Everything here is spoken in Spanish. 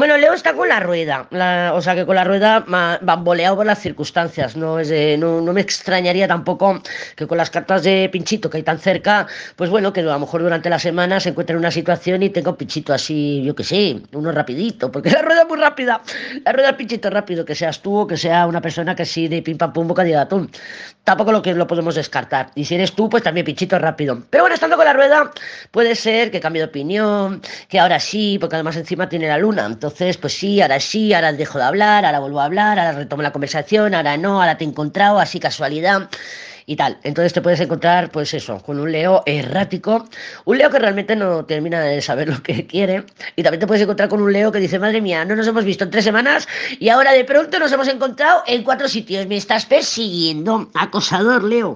Bueno, Leo está con la rueda, o sea que con la rueda bamboleado por las circunstancias. No, es de- no, no me extrañaría tampoco que con las cartas de pinchito que hay tan cerca, pues bueno, que a lo mejor durante la semana se encuentre en una situación y tenga un pinchito así, yo que sé, uno rapidito, porque la rueda es muy rápida. La rueda del pinchito es rápido, que seas tú o que sea una persona que sí de pim pam pum boca de atún. Tampoco lo que lo podemos descartar. Y si eres tú, pues también pinchito rápido. Pero bueno, estando con la rueda, puede ser que cambie de opinión, que ahora sí, porque además encima tiene la luna. Entonces, pues sí, ahora sí, ahora dejo de hablar, ahora vuelvo a hablar, ahora retomo la conversación, ahora no, ahora te he encontrado, así casualidad y tal. Entonces te puedes encontrar, pues eso, con un Leo errático, un Leo que realmente no termina de saber lo que quiere. Y también te puedes encontrar con un Leo que dice, madre mía, no nos hemos visto en tres semanas y ahora de pronto nos hemos encontrado en cuatro sitios. Me estás persiguiendo, acosador, Leo.